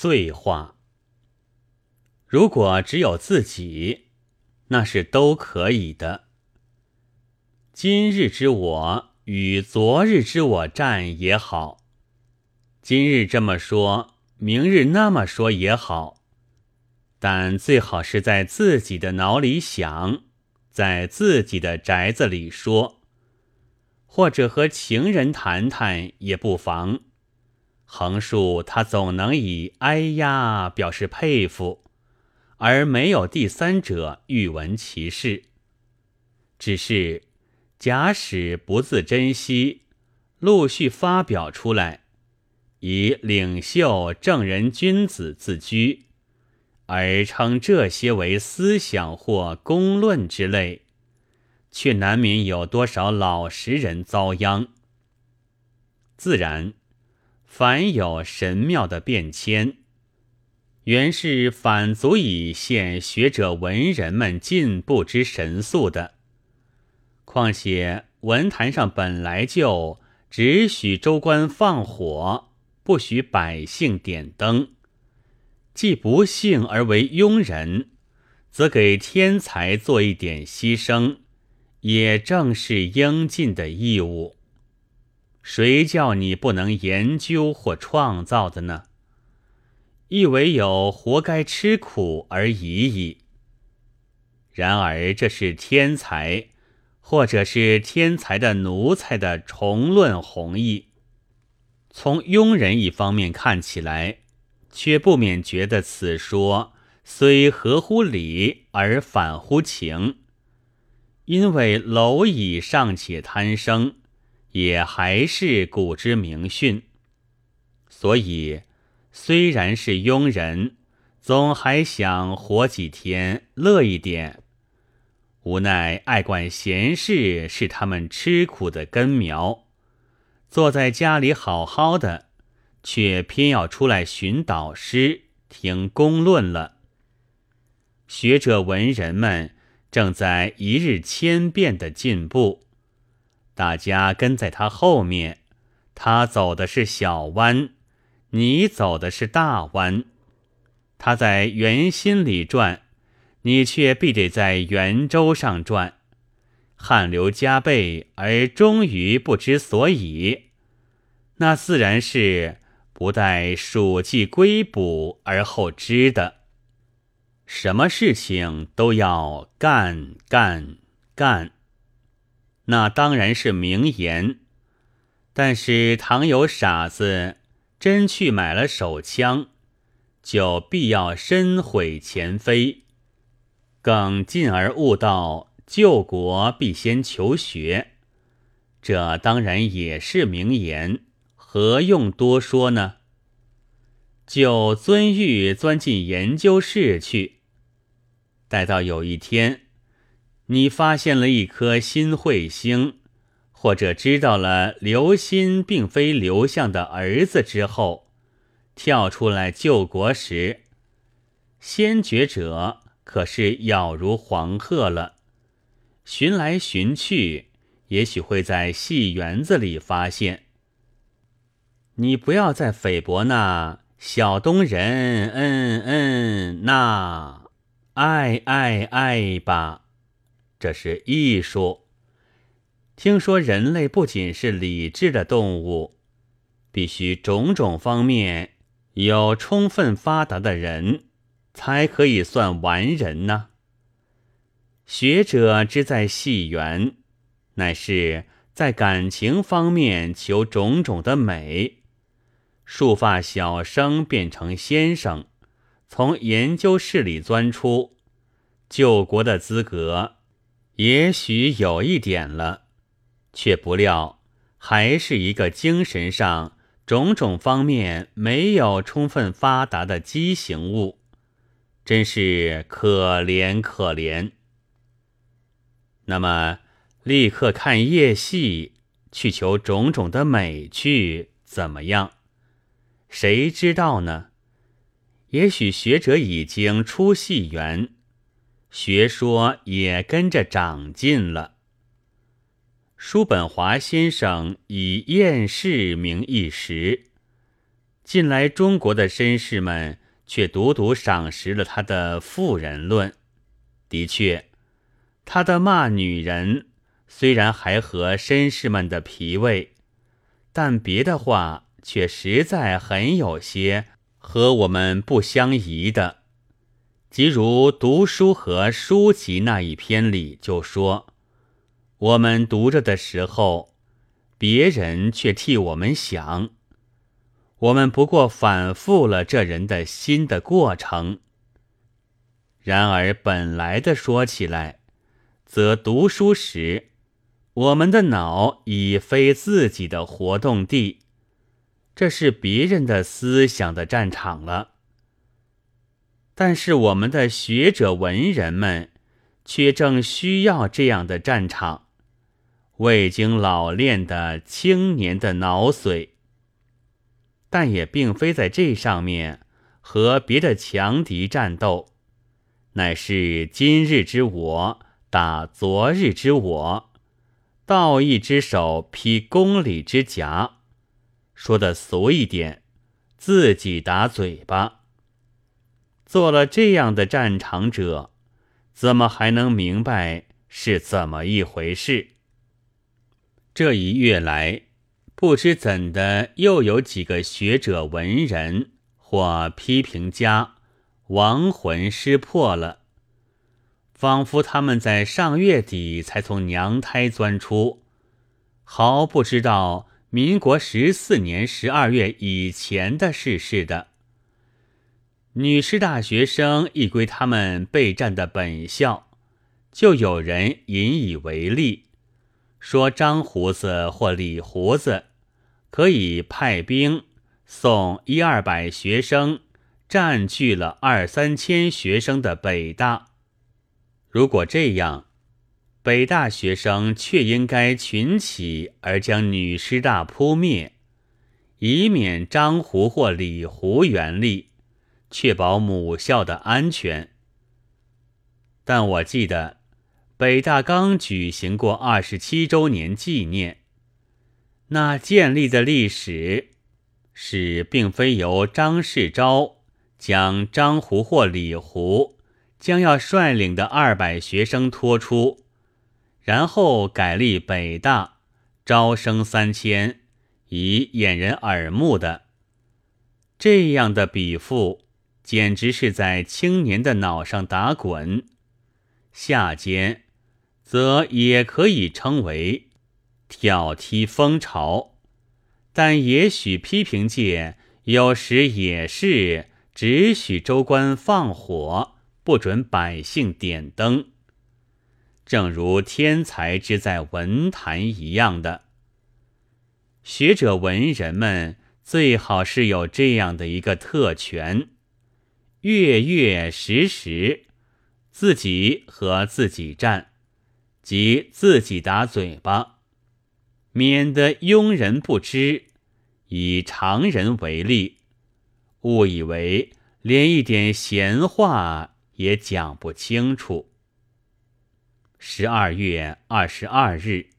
碎话。如果只有自己，那是都可以的。今日之我与昨日之我战也好，今日这么说，明日那么说也好，但最好是在自己的脑里想，在自己的宅子里说，或者和情人谈谈也不妨。横竖他总能以“哎呀”表示佩服，而没有第三者欲闻其事。只是假使不自珍惜，陆续发表出来，以领袖、正人、君子自居，而称这些为思想或公论之类，却难免有多少老实人遭殃。自然。凡有神妙的变迁，原是反足以现学者文人们进步之神速的。况且文坛上本来就只许州官放火，不许百姓点灯。既不幸而为庸人，则给天才做一点牺牲，也正是应尽的义务。谁叫你不能研究或创造的呢？亦唯有活该吃苦而已矣。然而这是天才，或者是天才的奴才的重论弘毅。从庸人一方面看起来，却不免觉得此说虽合乎理而反乎情，因为蝼蚁尚且贪生。也还是古之名训，所以虽然是庸人，总还想活几天，乐一点。无奈爱管闲事是他们吃苦的根苗，坐在家里好好的，却偏要出来寻导师、听公论了。学者文人们正在一日千变的进步。大家跟在他后面，他走的是小弯，你走的是大弯。他在圆心里转，你却必得在圆周上转，汗流浃背而终于不知所以，那自然是不待暑季归补而后知的。什么事情都要干干干。那当然是名言，但是倘有傻子真去买了手枪，就必要身毁前非，更进而悟到救国必先求学，这当然也是名言，何用多说呢？就遵玉钻进研究室去，待到有一天。你发现了一颗新彗星，或者知道了刘歆并非刘向的儿子之后，跳出来救国时，先觉者可是杳如黄鹤了。寻来寻去，也许会在戏园子里发现。你不要再菲薄那小东人，嗯嗯，那爱爱爱吧。这是艺术。听说人类不仅是理智的动物，必须种种方面有充分发达的人，才可以算完人呢。学者之在戏园，乃是在感情方面求种种的美。束发小生变成先生，从研究室里钻出，救国的资格。也许有一点了，却不料还是一个精神上种种方面没有充分发达的畸形物，真是可怜可怜。那么立刻看夜戏，去求种种的美去，怎么样？谁知道呢？也许学者已经出戏园。学说也跟着长进了。叔本华先生以厌世名一时，近来中国的绅士们却独独赏识了他的妇人论。的确，他的骂女人虽然还合绅士们的脾胃，但别的话却实在很有些和我们不相宜的。即如读书和书籍那一篇里就说，我们读着的时候，别人却替我们想，我们不过反复了这人的心的过程。然而本来的说起来，则读书时，我们的脑已非自己的活动地，这是别人的思想的战场了。但是我们的学者文人们，却正需要这样的战场，未经老练的青年的脑髓。但也并非在这上面和别的强敌战斗，乃是今日之我打昨日之我，道义之手劈公理之甲。说的俗一点，自己打嘴巴。做了这样的战场者，怎么还能明白是怎么一回事？这一月来，不知怎的，又有几个学者文人或批评家亡魂失魄了，仿佛他们在上月底才从娘胎钻出，毫不知道民国十四年十二月以前的事似的。女师大学生亦归他们备战的本校，就有人引以为例，说张胡子或李胡子可以派兵送一二百学生，占据了二三千学生的北大。如果这样，北大学生却应该群起而将女师大扑灭，以免张胡或李胡原力。确保母校的安全，但我记得北大刚举行过二十七周年纪念，那建立的历史是并非由张世钊将张胡或李胡将要率领的二百学生拖出，然后改立北大招生三千，以掩人耳目的这样的比赋。简直是在青年的脑上打滚，下间，则也可以称为挑剔风潮，但也许批评界有时也是只许州官放火，不准百姓点灯，正如天才之在文坛一样的。学者文人们最好是有这样的一个特权。月月时时，自己和自己战，即自己打嘴巴，免得庸人不知。以常人为例，误以为连一点闲话也讲不清楚。十二月二十二日。